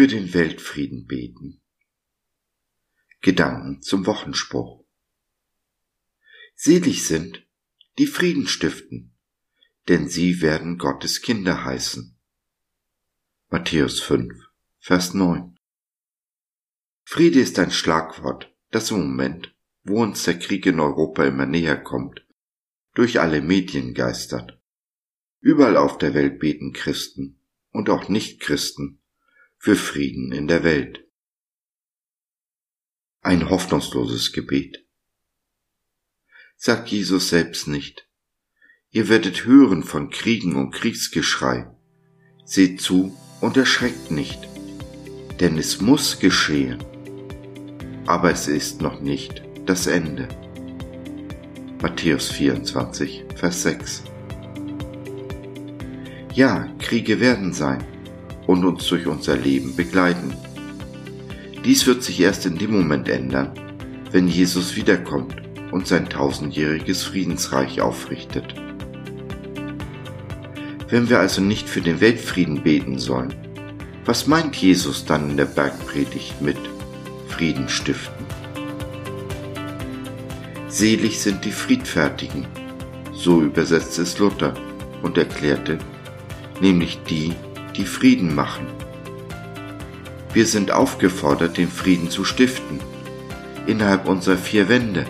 den Weltfrieden beten. Gedanken zum Wochenspruch. Selig sind, die Frieden stiften, denn sie werden Gottes Kinder heißen. Matthäus 5, Vers 9. Friede ist ein Schlagwort, das im Moment, wo uns der Krieg in Europa immer näher kommt, durch alle Medien geistert. Überall auf der Welt beten Christen und auch Nichtchristen für Frieden in der Welt. Ein hoffnungsloses Gebet. Sagt Jesus selbst nicht, ihr werdet hören von Kriegen und Kriegsgeschrei. Seht zu und erschreckt nicht, denn es muss geschehen. Aber es ist noch nicht das Ende. Matthäus 24, Vers 6. Ja, Kriege werden sein und uns durch unser Leben begleiten. Dies wird sich erst in dem Moment ändern, wenn Jesus wiederkommt und sein tausendjähriges Friedensreich aufrichtet. Wenn wir also nicht für den Weltfrieden beten sollen, was meint Jesus dann in der Bergpredigt mit Frieden stiften? Selig sind die Friedfertigen, so übersetzt es Luther und erklärte, nämlich die, die Frieden machen. Wir sind aufgefordert, den Frieden zu stiften, innerhalb unserer vier Wände,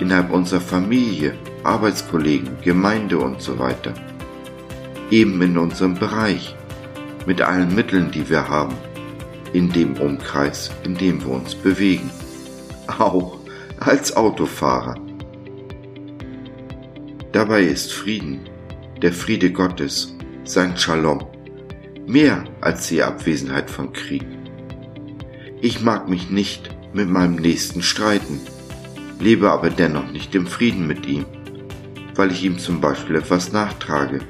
innerhalb unserer Familie, Arbeitskollegen, Gemeinde und so weiter. Eben in unserem Bereich, mit allen Mitteln, die wir haben, in dem Umkreis, in dem wir uns bewegen. Auch als Autofahrer. Dabei ist Frieden, der Friede Gottes, sein Shalom, mehr als die Abwesenheit von Krieg. Ich mag mich nicht mit meinem Nächsten streiten, lebe aber dennoch nicht im Frieden mit ihm, weil ich ihm zum Beispiel etwas nachtrage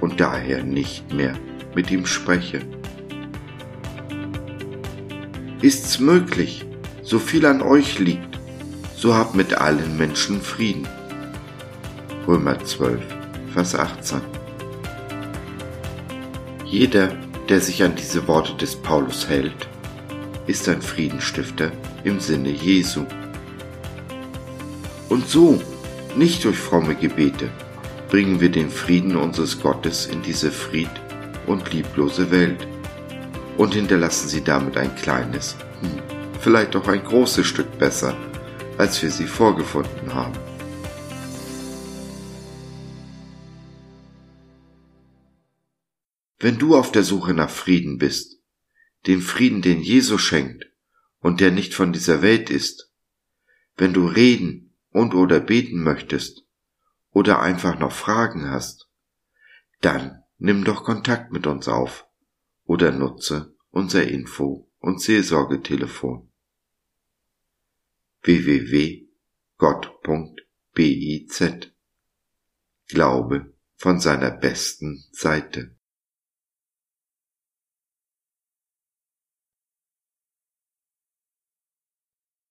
und daher nicht mehr mit ihm spreche. Ist's möglich, so viel an euch liegt, so habt mit allen Menschen Frieden. Römer 12, Vers 18 jeder, der sich an diese Worte des Paulus hält, ist ein Friedenstifter im Sinne Jesu. Und so, nicht durch fromme Gebete, bringen wir den Frieden unseres Gottes in diese fried- und lieblose Welt und hinterlassen sie damit ein kleines, hm, vielleicht auch ein großes Stück besser, als wir sie vorgefunden haben. Wenn du auf der Suche nach Frieden bist, den Frieden, den Jesus schenkt und der nicht von dieser Welt ist, wenn du reden und oder beten möchtest oder einfach noch Fragen hast, dann nimm doch Kontakt mit uns auf oder nutze unser Info- und Seelsorgetelefon www.gott.biz Glaube von seiner besten Seite.